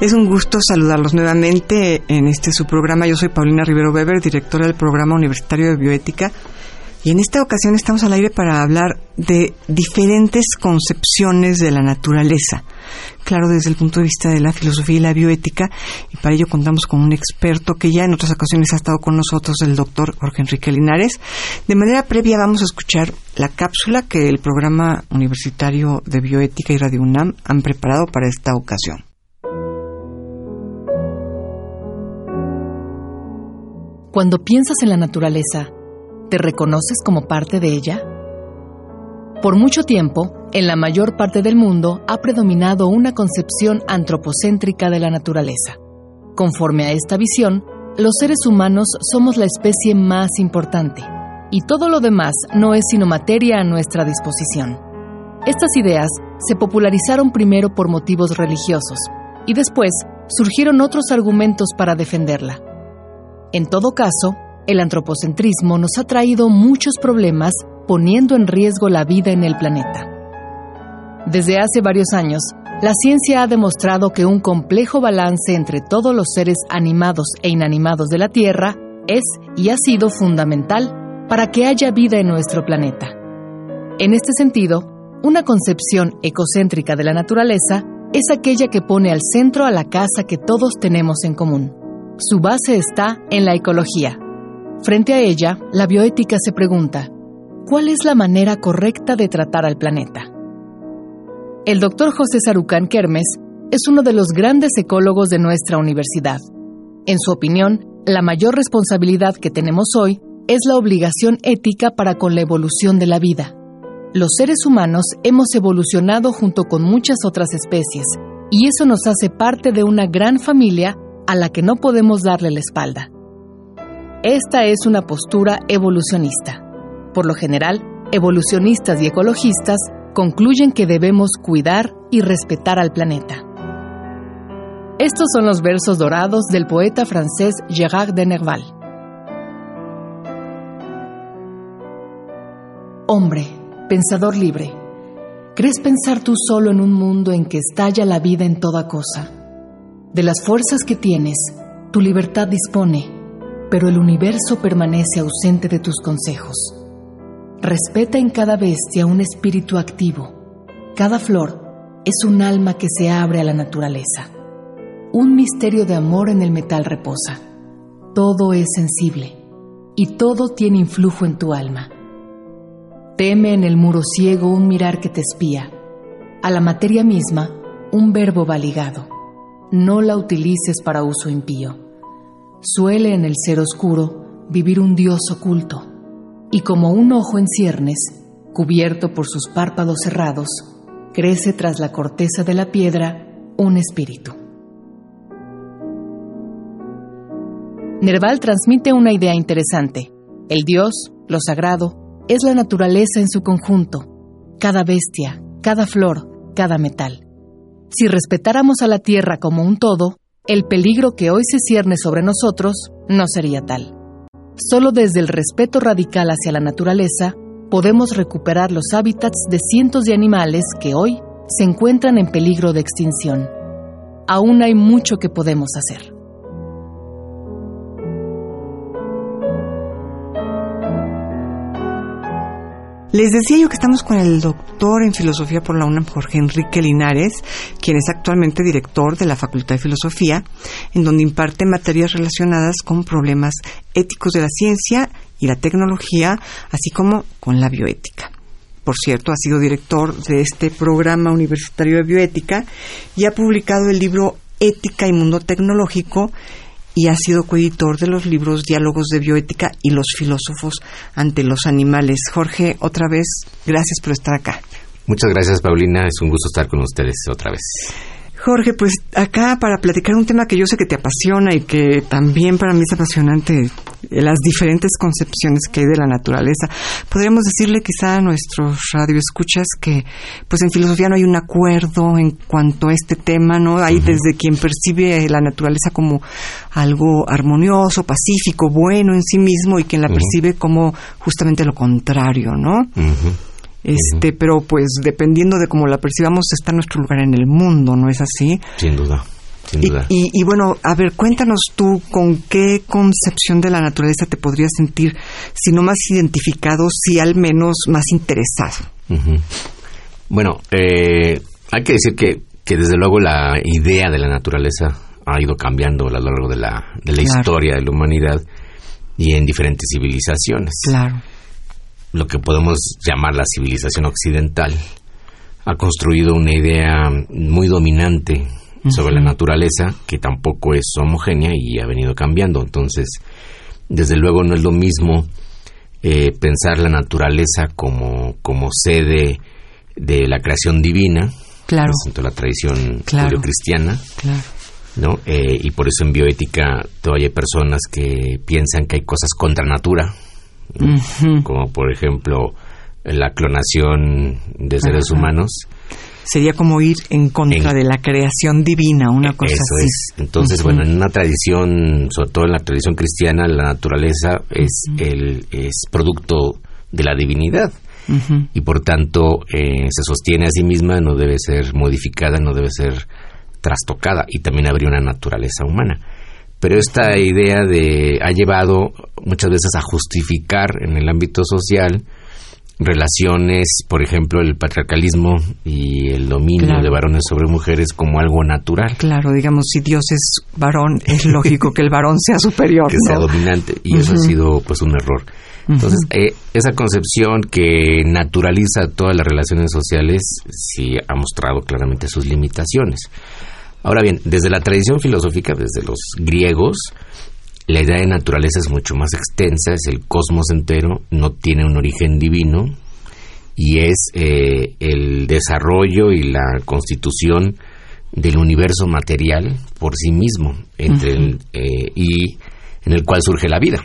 Es un gusto saludarlos nuevamente en este su programa. Yo soy Paulina Rivero Weber, directora del Programa Universitario de Bioética. Y en esta ocasión estamos al aire para hablar de diferentes concepciones de la naturaleza. Claro, desde el punto de vista de la filosofía y la bioética. Y para ello contamos con un experto que ya en otras ocasiones ha estado con nosotros, el doctor Jorge Enrique Linares. De manera previa vamos a escuchar la cápsula que el Programa Universitario de Bioética y Radio UNAM han preparado para esta ocasión. Cuando piensas en la naturaleza, ¿te reconoces como parte de ella? Por mucho tiempo, en la mayor parte del mundo ha predominado una concepción antropocéntrica de la naturaleza. Conforme a esta visión, los seres humanos somos la especie más importante, y todo lo demás no es sino materia a nuestra disposición. Estas ideas se popularizaron primero por motivos religiosos, y después surgieron otros argumentos para defenderla. En todo caso, el antropocentrismo nos ha traído muchos problemas poniendo en riesgo la vida en el planeta. Desde hace varios años, la ciencia ha demostrado que un complejo balance entre todos los seres animados e inanimados de la Tierra es y ha sido fundamental para que haya vida en nuestro planeta. En este sentido, una concepción ecocéntrica de la naturaleza es aquella que pone al centro a la casa que todos tenemos en común. Su base está en la ecología. Frente a ella, la bioética se pregunta, ¿cuál es la manera correcta de tratar al planeta? El doctor José Sarucán Kermes es uno de los grandes ecólogos de nuestra universidad. En su opinión, la mayor responsabilidad que tenemos hoy es la obligación ética para con la evolución de la vida. Los seres humanos hemos evolucionado junto con muchas otras especies, y eso nos hace parte de una gran familia a la que no podemos darle la espalda. Esta es una postura evolucionista. Por lo general, evolucionistas y ecologistas concluyen que debemos cuidar y respetar al planeta. Estos son los versos dorados del poeta francés Gérard de Nerval. Hombre, pensador libre, ¿crees pensar tú solo en un mundo en que estalla la vida en toda cosa? De las fuerzas que tienes, tu libertad dispone, pero el universo permanece ausente de tus consejos. Respeta en cada bestia un espíritu activo. Cada flor es un alma que se abre a la naturaleza. Un misterio de amor en el metal reposa. Todo es sensible y todo tiene influjo en tu alma. Teme en el muro ciego un mirar que te espía. A la materia misma, un verbo va ligado no la utilices para uso impío. Suele en el ser oscuro vivir un Dios oculto, y como un ojo en ciernes, cubierto por sus párpados cerrados, crece tras la corteza de la piedra un espíritu. Nerval transmite una idea interesante. El Dios, lo sagrado, es la naturaleza en su conjunto, cada bestia, cada flor, cada metal. Si respetáramos a la Tierra como un todo, el peligro que hoy se cierne sobre nosotros no sería tal. Solo desde el respeto radical hacia la naturaleza podemos recuperar los hábitats de cientos de animales que hoy se encuentran en peligro de extinción. Aún hay mucho que podemos hacer. Les decía yo que estamos con el doctor en filosofía por la UNAM, Jorge Enrique Linares, quien es actualmente director de la Facultad de Filosofía, en donde imparte materias relacionadas con problemas éticos de la ciencia y la tecnología, así como con la bioética. Por cierto, ha sido director de este programa universitario de bioética y ha publicado el libro Ética y Mundo Tecnológico y ha sido coeditor de los libros Diálogos de Bioética y los filósofos ante los animales. Jorge, otra vez, gracias por estar acá. Muchas gracias, Paulina. Es un gusto estar con ustedes otra vez. Jorge, pues acá para platicar un tema que yo sé que te apasiona y que también para mí es apasionante, las diferentes concepciones que hay de la naturaleza. Podríamos decirle quizá a nuestros radioescuchas que pues en filosofía no hay un acuerdo en cuanto a este tema, ¿no? Hay desde quien percibe la naturaleza como algo armonioso, pacífico, bueno en sí mismo y quien la percibe como justamente lo contrario, ¿no? Este, pero pues dependiendo de cómo la percibamos está nuestro lugar en el mundo, ¿no es así? Sin duda. Sin duda. Y, y, bueno, a ver, cuéntanos tú con qué concepción de la naturaleza te podrías sentir, si no más identificado, si al menos más interesado. Bueno, eh, hay que decir que, que desde luego la idea de la naturaleza ha ido cambiando a lo largo de la, de la historia de la humanidad y en diferentes civilizaciones. Claro lo que podemos llamar la civilización occidental, ha construido una idea muy dominante sobre la naturaleza que tampoco es homogénea y ha venido cambiando. Entonces, desde luego no es lo mismo eh, pensar la naturaleza como, como sede de la creación divina, claro. la tradición claro. cristiana claro. ¿no? Eh, y por eso en bioética todavía hay personas que piensan que hay cosas contra natura, como por ejemplo la clonación de seres humanos. Sería como ir en contra de la creación divina, una cosa eso así. Es. Entonces, bueno, en una tradición, sobre todo en la tradición cristiana, la naturaleza es el es producto de la divinidad. Y por tanto eh, se sostiene a sí misma, no debe ser modificada, no debe ser trastocada. Y también habría una naturaleza humana pero esta idea de ha llevado muchas veces a justificar en el ámbito social relaciones, por ejemplo, el patriarcalismo y el dominio de varones sobre mujeres como algo natural. Claro, digamos, si Dios es varón, es lógico que el varón sea superior. Que sea dominante, y eso ha sido pues un error. Entonces, eh, esa concepción que naturaliza todas las relaciones sociales sí ha mostrado claramente sus limitaciones. Ahora bien, desde la tradición filosófica, desde los griegos, la idea de naturaleza es mucho más extensa, es el cosmos entero, no tiene un origen divino y es eh, el desarrollo y la constitución del universo material por sí mismo entre eh, y en el cual surge la vida.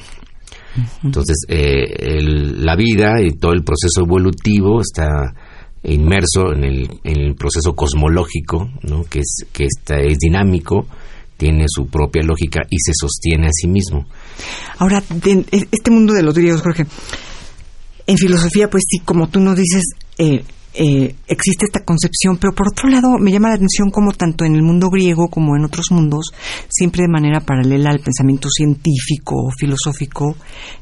Entonces, eh, la vida y todo el proceso evolutivo está inmerso en el, en el proceso cosmológico, ¿no? que, es, que está, es dinámico, tiene su propia lógica y se sostiene a sí mismo. Ahora, de, este mundo de los griegos, Jorge, en filosofía, pues sí, como tú nos dices, eh, eh, existe esta concepción, pero por otro lado me llama la atención como tanto en el mundo griego como en otros mundos, siempre de manera paralela al pensamiento científico o filosófico,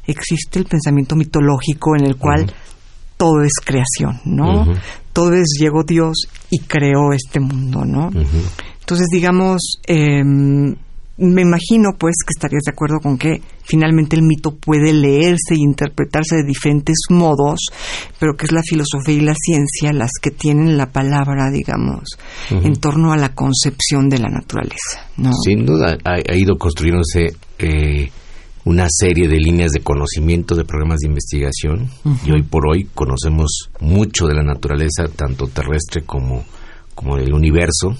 existe el pensamiento mitológico en el cual todo es creación, ¿no? Todo es llegó Dios y creó este mundo, ¿no? Entonces, digamos, eh, me imagino pues que estarías de acuerdo con que finalmente el mito puede leerse e interpretarse de diferentes modos, pero que es la filosofía y la ciencia las que tienen la palabra, digamos, en torno a la concepción de la naturaleza. ¿no? Sin duda, ha, ha ido construyéndose eh, una serie de líneas de conocimiento de programas de investigación y hoy por hoy conocemos mucho de la naturaleza, tanto terrestre como, como del universo.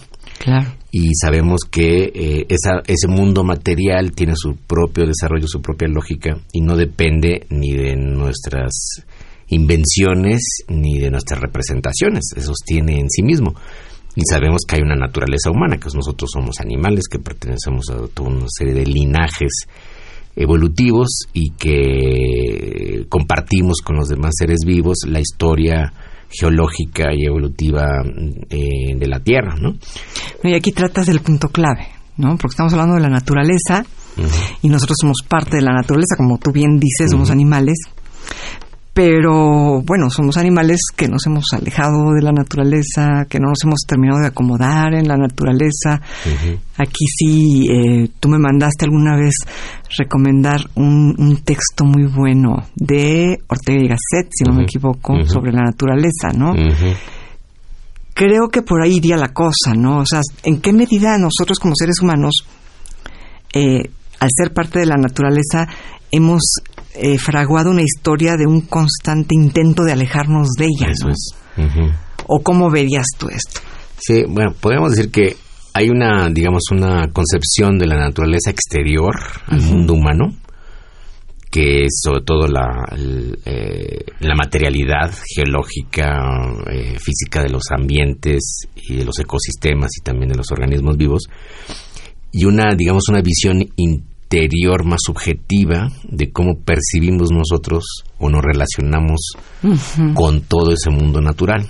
Y sabemos que eh, esa, ese mundo material tiene su propio desarrollo, su propia lógica y no depende ni de nuestras invenciones ni de nuestras representaciones, se sostiene en sí mismo. Y sabemos que hay una naturaleza humana, que nosotros somos animales, que pertenecemos a toda una serie de linajes evolutivos y que compartimos con los demás seres vivos la historia geológica y evolutiva eh, de la Tierra, ¿no? Y aquí tratas del punto clave, ¿no? Porque estamos hablando de la naturaleza y nosotros somos parte de la naturaleza, como tú bien dices, somos animales, pero bueno, somos animales que nos hemos alejado de la naturaleza, que no nos hemos terminado de acomodar en la naturaleza. Aquí sí, eh, tú me mandaste alguna vez recomendar un, texto muy bueno de Ortega y Gasset, si no me equivoco, sobre la naturaleza, ¿no? Creo que por ahí iría la cosa, ¿no? O sea, ¿en qué medida nosotros como seres humanos, eh, al ser parte de la naturaleza, hemos eh, fraguado una historia de un constante intento de alejarnos de ella. Eso es. ¿O cómo verías tú esto? Sí, bueno, podemos decir que hay una, digamos, una concepción de la naturaleza exterior al mundo humano, que es sobre todo la, eh, la materialidad geológica, eh, física de los ambientes y de los ecosistemas y también de los organismos vivos, y una, digamos, una visión interior más subjetiva de cómo percibimos nosotros o nos relacionamos con todo ese mundo natural.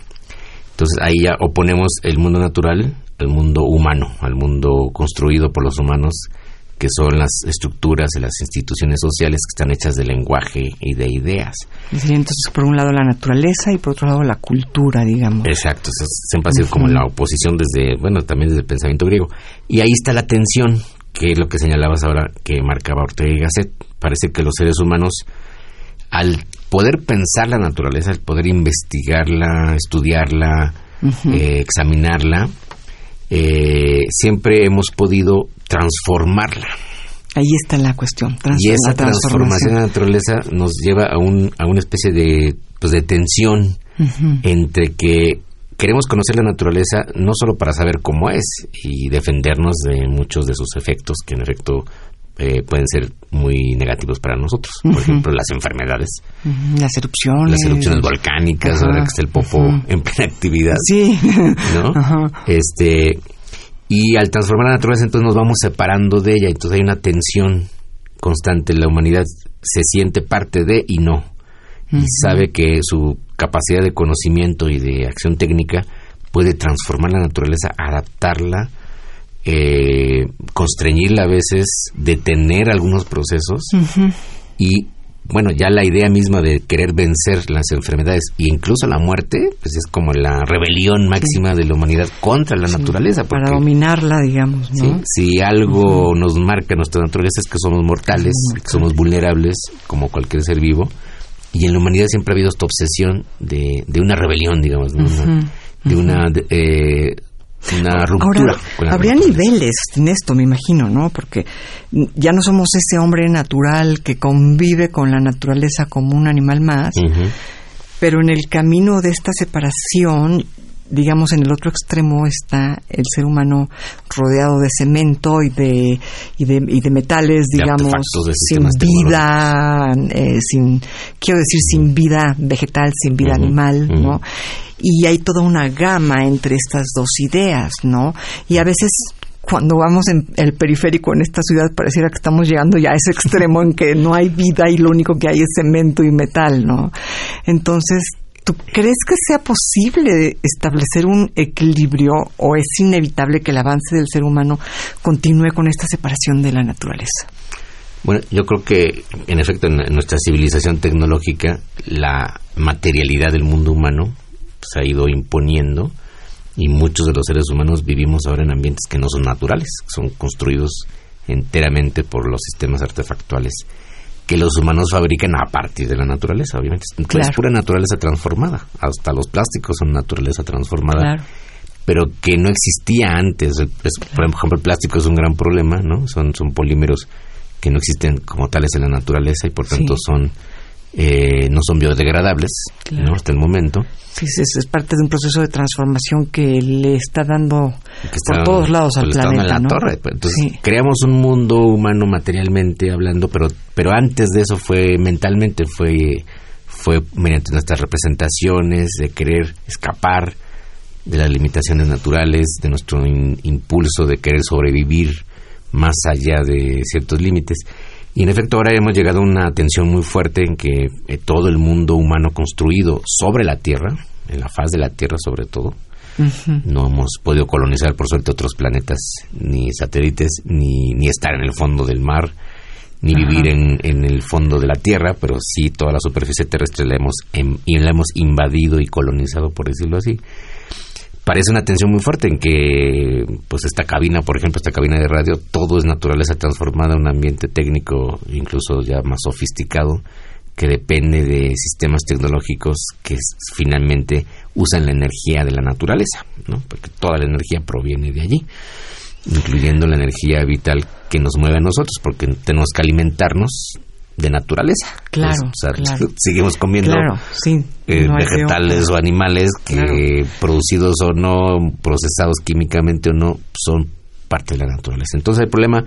Entonces ahí ya oponemos el mundo natural al mundo humano, al mundo construido por los humanos, que son las estructuras de las instituciones sociales que están hechas de lenguaje y de ideas. entonces, por un lado la naturaleza y por otro lado la cultura, digamos. Exacto, siempre ha sido como la oposición desde, bueno, también desde el pensamiento griego. Y ahí está la tensión, que es lo que señalabas ahora, que marcaba Ortega y Gasset. Parece que los seres humanos, al poder pensar la naturaleza, al poder investigarla, estudiarla, eh, examinarla, eh, siempre hemos podido transformarla. Ahí está la cuestión. Y esa transformación de la naturaleza nos lleva a, un, a una especie de, pues de tensión entre que queremos conocer la naturaleza no solo para saber cómo es y defendernos de muchos de sus efectos, que en efecto eh, pueden ser muy negativos para nosotros. Por ejemplo, las enfermedades. Las erupciones. Las erupciones volcánicas, ahora que está el popo en plena actividad. Sí. ¿No? Este, y al transformar la naturaleza, entonces nos vamos separando de ella. Entonces hay una tensión constante. La humanidad se siente parte de y no. Y sabe que su capacidad de conocimiento y de acción técnica puede transformar la naturaleza, adaptarla eh, constreñirla a veces, detener algunos procesos y bueno, ya la idea misma de querer vencer las enfermedades e incluso la muerte, pues es como la rebelión máxima de la humanidad contra la naturaleza. para dominarla, digamos. Si algo nos marca nuestra naturaleza es que somos mortales, que somos vulnerables como cualquier ser vivo. Y en la humanidad siempre ha habido esta obsesión de, de una rebelión, digamos, de una eh, una ruptura. habría niveles en esto, me imagino, ¿no? Porque ya no somos ese hombre natural que convive con la naturaleza como un animal más, pero en el camino de esta separación, digamos, en el otro extremo está el ser humano rodeado de cemento y de, y de, y de metales, digamos, sin vida, eh, sin, quiero decir, sin vida vegetal, sin vida animal, ¿no? y hay toda una gama entre estas dos ideas, ¿no? Y a veces cuando vamos en el periférico en esta ciudad pareciera que estamos llegando ya a ese extremo en que no hay vida y lo único que hay es cemento y metal, ¿no? Entonces, ¿tú crees que sea posible establecer un equilibrio o es inevitable que el avance del ser humano continúe con esta separación de la naturaleza? Bueno, yo creo que en efecto en nuestra civilización tecnológica la materialidad del mundo humano se ha ido imponiendo y muchos de los seres humanos vivimos ahora en ambientes que no son naturales, son construidos enteramente por los sistemas artefactuales que los humanos fabrican a partir de la naturaleza, obviamente. Es pura naturaleza transformada. Hasta los plásticos son naturaleza transformada. Pero que no existía antes. Por ejemplo, el plástico es un gran problema, ¿no? Son, son polímeros que no existen como tales en la naturaleza y por tanto son eh, no son biodegradables ¿no? hasta el momento. Sí, es, parte de un proceso de transformación que le está dando por todos lados al pues, planeta. Pues, entonces, creamos un mundo humano materialmente hablando, pero, pero antes de eso fue mentalmente, fue, fue mediante nuestras representaciones de querer escapar de las limitaciones naturales, de nuestro impulso de querer sobrevivir más allá de ciertos límites. Y en efecto ahora hemos llegado a una tensión muy fuerte en que eh, todo el mundo humano construido sobre la Tierra, en la faz de la Tierra sobre todo, no hemos podido colonizar por suerte otros planetas, ni satélites, ni, ni estar en el fondo del mar, ni vivir en, en, el fondo de la Tierra, pero sí toda la superficie terrestre la hemos, em, y la hemos invadido y colonizado, por decirlo así parece una tensión muy fuerte en que pues esta cabina, por ejemplo, esta cabina de radio, todo es naturaleza transformada en un ambiente técnico incluso ya más sofisticado que depende de sistemas tecnológicos que finalmente usan la energía de la naturaleza. Porque toda la energía proviene de allí, incluyendo la energía vital que nos mueve a nosotros, porque tenemos que alimentarnos de naturaleza. Claro, seguimos comiendo eh, vegetales o animales que producidos o no, procesados químicamente o no, son parte de la naturaleza. Entonces el problema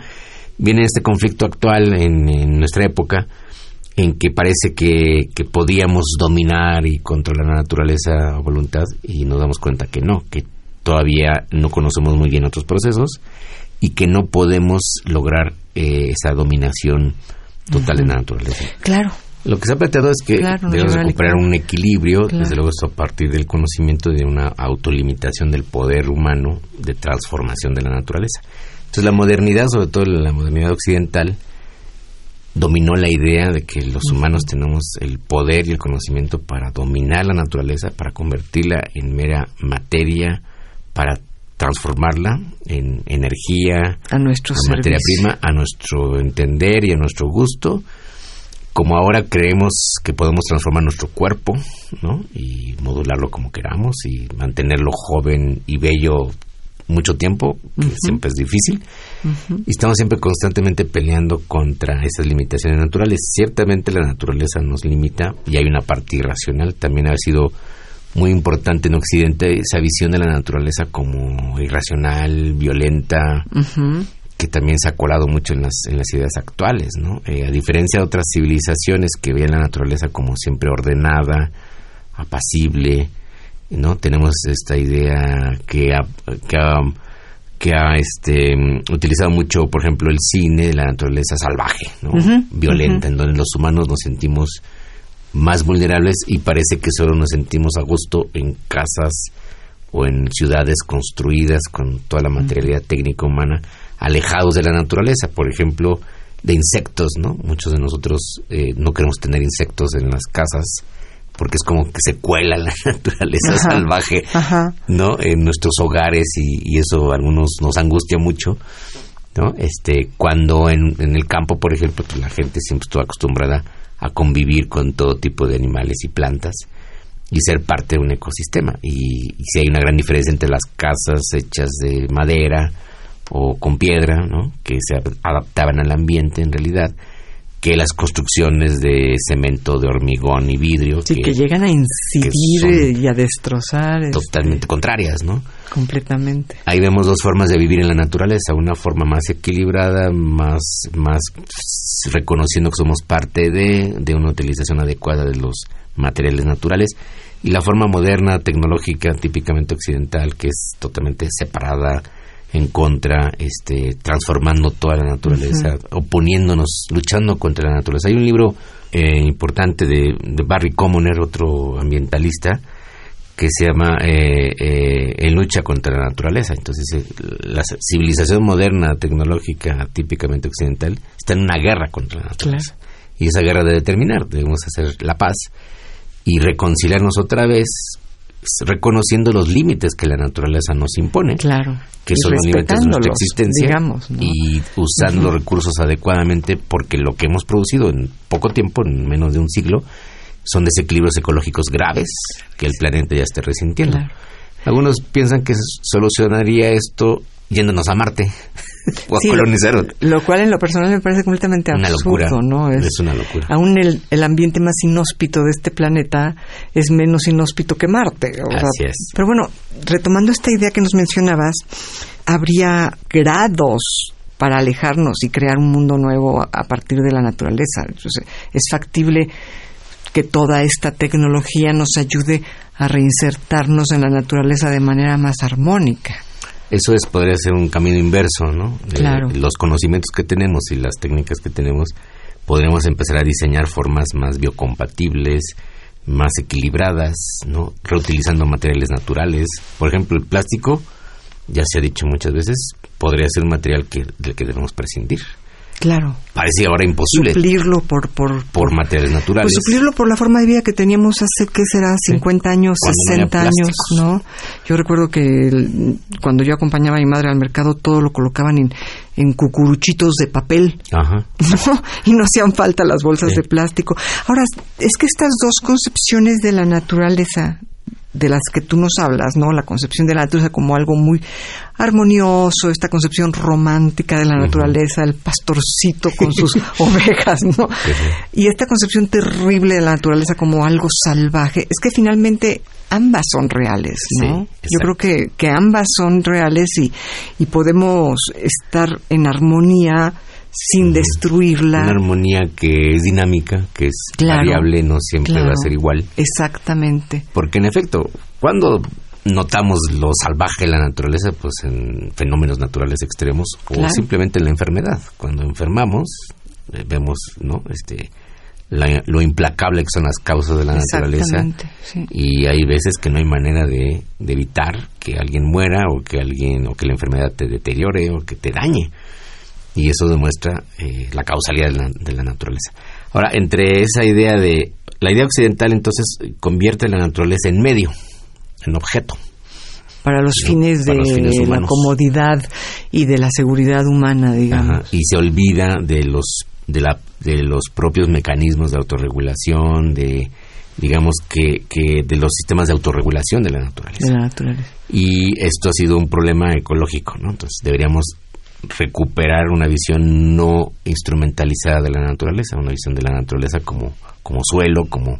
viene este conflicto actual en, nuestra época en que parece que, que, podíamos dominar y controlar la naturaleza a voluntad y nos damos cuenta que no, que todavía no conocemos muy bien otros procesos y que no podemos lograr eh, esa dominación total de la naturaleza. Claro. Lo que se ha planteado es que debemos recuperar un equilibrio, desde luego esto a partir del conocimiento de una autolimitación del poder humano de transformación de la naturaleza. Entonces la modernidad, sobre todo la modernidad occidental, dominó la idea de que los humanos tenemos el poder y el conocimiento para dominar la naturaleza, para convertirla en mera materia, para transformarla en energía, a nuestro materia prima, a nuestro entender y a nuestro gusto, como ahora creemos que podemos transformar nuestro cuerpo, ¿no? Y modularlo como queramos y mantenerlo joven y bello mucho tiempo, que siempre es difícil. Y estamos siempre constantemente peleando contra esas limitaciones naturales. Ciertamente la naturaleza nos limita y hay una parte irracional. También ha sido muy importante en Occidente esa visión de la naturaleza como irracional, violenta, que también se ha colado mucho en las, en las ideas actuales, ¿no? Eh, a diferencia de otras civilizaciones que ven la naturaleza como siempre ordenada, apacible, ¿no? Tenemos esta idea que ha, que ha, que ha este, utilizado mucho, por ejemplo, el cine de la naturaleza salvaje, ¿no? Violenta, en donde los humanos nos sentimos más vulnerables y parece que solo nos sentimos a gusto en casas o en ciudades construidas con toda la materialidad técnica humana, alejados de la naturaleza, por ejemplo, de insectos, ¿no? Muchos de nosotros eh, no queremos tener insectos en las casas porque es como que se cuela la naturaleza salvaje, ¿no? En nuestros hogares y, eso a algunos nos angustia mucho, ¿no? Este, cuando en, en el campo, por ejemplo, pues la gente siempre estuvo acostumbrada a convivir con todo tipo de animales y plantas y ser parte de un ecosistema. Y, si hay una gran diferencia entre las casas hechas de madera o con piedra, ¿no? que se adaptaban al ambiente en realidad, que las construcciones de cemento, de hormigón y vidrio. Sí, que, llegan a incidir y a destrozar. Este, totalmente contrarias, ¿no? Completamente. Ahí vemos dos formas de vivir en la naturaleza, una forma más equilibrada, más, más reconociendo que somos parte de, de una utilización adecuada de los materiales naturales, y la forma moderna, tecnológica, típicamente occidental, que es totalmente separada, en contra, este, transformando toda la naturaleza, oponiéndonos, luchando contra la naturaleza. Hay un libro eh, importante de, Barry Commoner, otro ambientalista, que se llama eh, eh, En lucha contra la naturaleza. Entonces, la civilización moderna, tecnológica, típicamente occidental, está en una guerra contra la naturaleza. Y esa guerra debe terminar, debemos hacer la paz y reconciliarnos otra vez reconociendo los límites que la naturaleza nos impone. Claro. Que son los límites de nuestra existencia. Y usando los recursos adecuadamente porque lo que hemos producido en poco tiempo, en menos de un siglo, son desequilibrios ecológicos graves que el planeta ya esté resintiendo. Algunos piensan que solucionaría esto yéndonos a Marte o a colonizar. Lo, cual en lo personal me parece completamente una absurdo, ¿no? Es, una locura. Aún el, el, ambiente más inhóspito de este planeta es menos inhóspito que Marte. Así es. Pero bueno, retomando esta idea que nos mencionabas, habría grados para alejarnos y crear un mundo nuevo a partir de la naturaleza. es factible que toda esta tecnología nos ayude a reinsertarnos en la naturaleza de manera más armónica. Eso es, podría ser un camino inverso, ¿no? Claro. los conocimientos que tenemos y las técnicas que tenemos, podremos empezar a diseñar formas más biocompatibles, más equilibradas, ¿no? Reutilizando materiales naturales. Por ejemplo, el plástico, ya se ha dicho muchas veces, podría ser un material que, del que debemos prescindir. Claro. Parecía ahora imposible. Suplirlo por, por, por materiales naturales. Pues suplirlo por la forma de vida que teníamos hace, ¿qué será? 50 años, 60 años, ¿no? Yo recuerdo que cuando yo acompañaba a mi madre al mercado, todo lo colocaban en, en cucuruchitos de papel. Ajá. Y no hacían falta las bolsas de plástico. Ahora, es que estas dos concepciones de la naturaleza de las que tú nos hablas, ¿no? La concepción de la naturaleza como algo muy armonioso, esta concepción romántica de la naturaleza, el pastorcito con sus ovejas, ¿no? Y esta concepción terrible de la naturaleza como algo salvaje, es que finalmente ambas son reales, ¿no? Yo creo que, que ambas son reales y, y podemos estar en armonía sin destruirla. Una armonía que es dinámica, que es variable, no siempre va a ser igual. Exactamente. Porque en efecto, cuando notamos lo salvaje de la naturaleza, pues en fenómenos naturales extremos o simplemente en la enfermedad. Cuando enfermamos, eh, vemos, ¿no? Este, lo implacable que son las causas de la naturaleza y hay veces que no hay manera de, de, evitar que alguien muera o que alguien o que la enfermedad te deteriore o que te dañe y eso demuestra eh, la causalidad de la, naturaleza. Ahora, entre esa idea de... La idea occidental entonces convierte la naturaleza en medio, en objeto. Para los fines de la comodidad y de la seguridad humana, digamos. y se olvida de los, de, la, de los propios mecanismos de autorregulación, de digamos que, que de los sistemas de autorregulación de la naturaleza. De la naturaleza. Y esto ha sido un problema ecológico, ¿no? Entonces deberíamos recuperar una visión no instrumentalizada de la naturaleza, una visión de la naturaleza como, como suelo, como,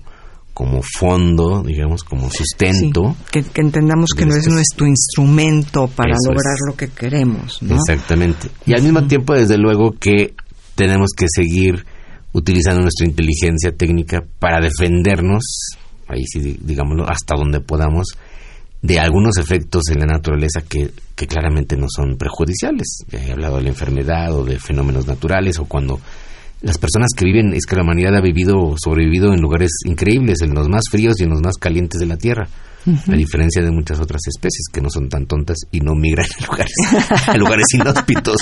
como fondo, digamos, como sustento. que, entendamos que no es nuestro instrumento para lograr lo que queremos. Exactamente. Y al mismo tiempo, desde luego, que tenemos que seguir utilizando nuestra inteligencia técnica para defendernos, ahí sí, digámoslo, hasta donde podamos, de algunos efectos en la naturaleza que, que claramente no son prejudiciales. Ya he hablado de la enfermedad o de fenómenos naturales o cuando las personas que viven, es que la humanidad ha vivido, sobrevivido en lugares increíbles, en los más fríos y en los más calientes de la Tierra. A diferencia de muchas otras especies que no son tan tontas y no migran a lugares, a lugares inhóspitos.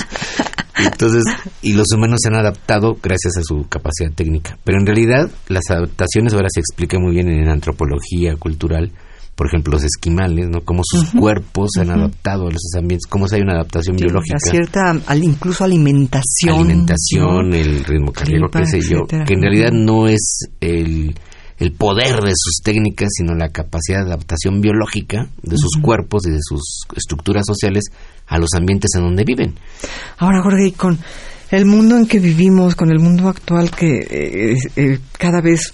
Entonces, y los humanos se han adaptado gracias a su capacidad técnica. Pero en realidad, las adaptaciones ahora se explican muy bien en antropología cultural por ejemplo, los esquimales, ¿no? Cómo sus cuerpos se han adaptado a esos ambientes, cómo hay una adaptación biológica. cierta, incluso alimentación. Alimentación, el ritmo cardíaco, qué sé yo, que en realidad no es el, el poder de sus técnicas, sino la capacidad de adaptación biológica de sus cuerpos y de sus estructuras sociales a los ambientes en donde viven. Ahora, Jorge, y con el mundo en que vivimos, con el mundo actual que eh, eh, cada vez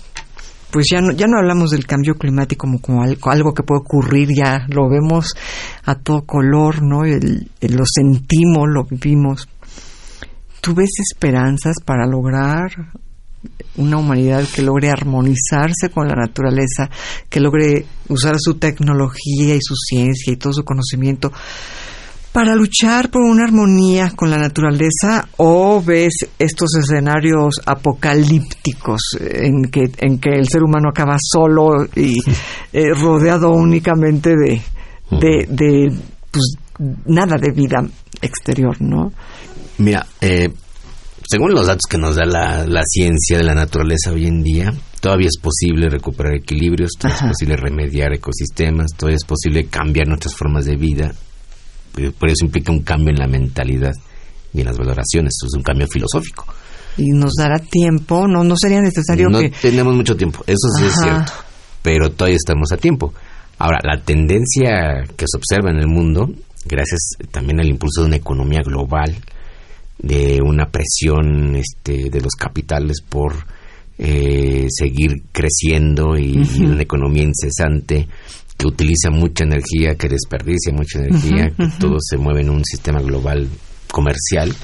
pues ya no, ya no hablamos del cambio climático como, como algo, que puede ocurrir, ya lo vemos a todo color, ¿no? lo sentimos, lo vivimos. ¿Tú ves esperanzas para lograr una humanidad que logre armonizarse con la naturaleza, que logre usar su tecnología y su ciencia y todo su conocimiento para luchar por una armonía con la naturaleza o ves estos escenarios apocalípticos en que, en que el ser humano acaba solo y eh, rodeado únicamente de, de, pues, nada de vida exterior, ¿no? Mira, eh, según los datos que nos da la, la, ciencia de la naturaleza hoy en día, todavía es posible recuperar equilibrios, todavía es posible remediar ecosistemas, todavía es posible cambiar nuestras formas de vida por eso implica un cambio en la mentalidad y en las valoraciones, es un cambio filosófico. Y nos dará tiempo, no, no sería necesario no que... tenemos mucho tiempo, eso sí es cierto, pero todavía estamos a tiempo. Ahora, la tendencia que se observa en el mundo, gracias también al impulso de una economía global, de una presión este, de los capitales por eh, seguir creciendo y, una economía incesante, que utiliza mucha energía, que desperdicia mucha energía, que todo se mueve en un sistema global comercial,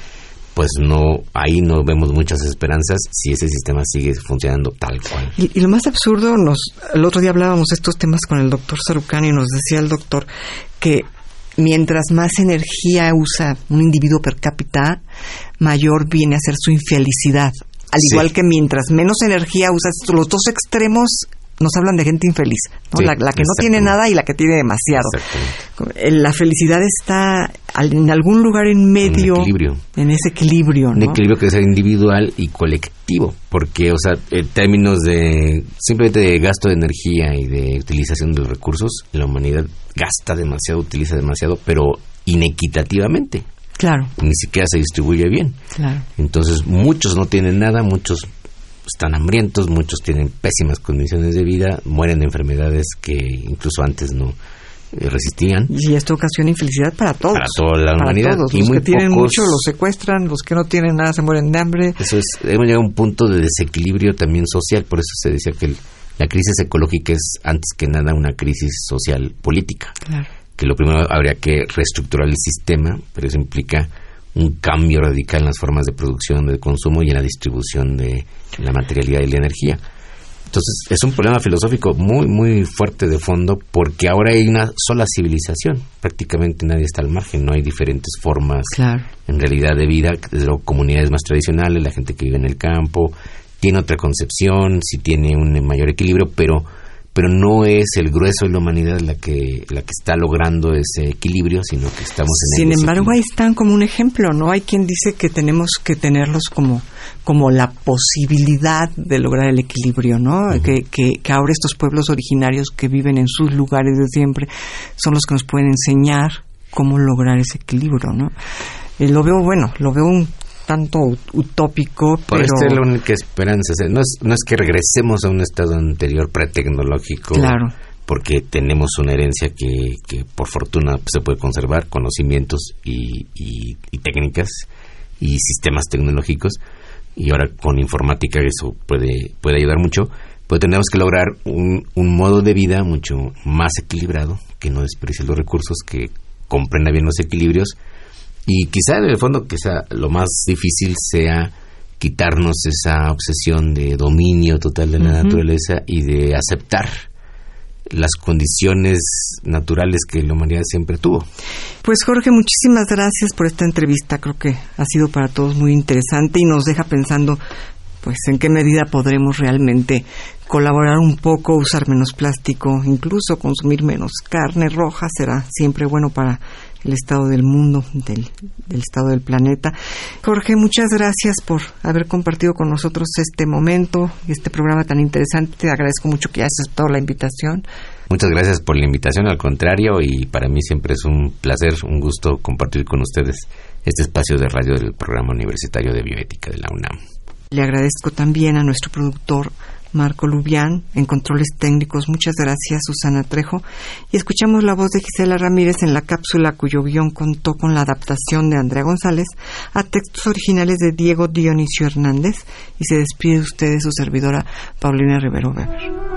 pues no ahí no vemos muchas esperanzas si ese sistema sigue funcionando tal cual. Y, lo más absurdo, nos el otro día hablábamos de estos temas con el doctor Sarucani y nos decía el doctor que mientras más energía usa un individuo per cápita, mayor viene a ser su infelicidad. Al igual que mientras menos energía usas, los dos extremos nos hablan de gente infeliz, la, que no tiene nada y la que tiene demasiado. La felicidad está en algún lugar en medio, en ese equilibrio. Un equilibrio que es individual y colectivo, porque, o sea, en términos de simplemente de gasto de energía y de utilización de los recursos, la humanidad gasta demasiado, utiliza demasiado, pero inequitativamente. Claro. Ni siquiera se distribuye bien. Claro. Entonces, muchos no tienen nada, muchos están hambrientos, muchos tienen pésimas condiciones de vida, mueren de enfermedades que incluso antes no eh, resistían. Y esto ocasiona infelicidad para todos. Para toda la humanidad. Todos. Los que tienen mucho los secuestran, los que no tienen nada se mueren de hambre. Eso es, hemos llegado a un punto de desequilibrio también social, por eso se decía que la crisis ecológica es antes que nada una crisis social política. Que lo primero habría que reestructurar el sistema, pero eso implica un cambio radical en las formas de producción, de consumo y en la distribución de la materialidad y la energía. Entonces es un problema filosófico muy, muy fuerte de fondo porque ahora hay una sola civilización. Prácticamente nadie está al margen, no hay diferentes formas en realidad de vida. Desde luego, comunidades más tradicionales, la gente que vive en el campo, tiene otra concepción, sí tiene un mayor equilibrio, pero pero no es el grueso de la humanidad la que la que está logrando ese equilibrio, sino que estamos en Sin embargo, ahí están como un ejemplo, ¿no? Hay quien dice que tenemos que tenerlos como como la posibilidad de lograr el equilibrio, ¿no? que, que, que, ahora estos pueblos originarios que viven en sus lugares de siempre son los que nos pueden enseñar cómo lograr ese equilibrio, ¿no? Eh, lo veo, bueno, lo veo un tanto utópico. Por pero... esta es la única esperanza. No es, no es que regresemos a un estado anterior pretecnológico. Claro. Porque tenemos una herencia que, que por fortuna se puede conservar, conocimientos y, y, técnicas y sistemas tecnológicos. Y ahora con informática eso puede, puede ayudar mucho. Pero tenemos que lograr un, un modo de vida mucho más equilibrado, que no desperdicie los recursos, que comprenda bien los equilibrios y quizá en el fondo, quizá lo más difícil sea quitarnos esa obsesión de dominio total de la naturaleza y de aceptar las condiciones naturales que la humanidad siempre tuvo. Pues Jorge, muchísimas gracias por esta entrevista. Creo que ha sido para todos muy interesante y nos deja pensando pues en qué medida podremos realmente colaborar un poco, usar menos plástico, incluso consumir menos carne roja será siempre bueno para el estado del mundo, del, estado del planeta. Jorge, muchas gracias por haber compartido con nosotros este momento y este programa tan interesante. Te agradezco mucho que hayas aceptado la invitación. Muchas gracias por la invitación, al contrario, y para mí siempre es un placer, un gusto compartir con ustedes este espacio de radio del programa universitario de bioética de la UNAM. Le agradezco también a nuestro productor Marco Lubián, en controles técnicos. Muchas gracias, Susana Trejo. Y escuchamos la voz de Gisela Ramírez en la cápsula cuyo guion contó con la adaptación de Andrea González a textos originales de Diego Dionisio Hernández. Y se despide usted de su servidora, Paulina Rivero Weber.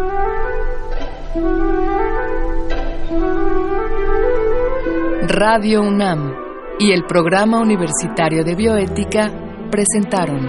Radio UNAM y el Programa Universitario de Bioética presentaron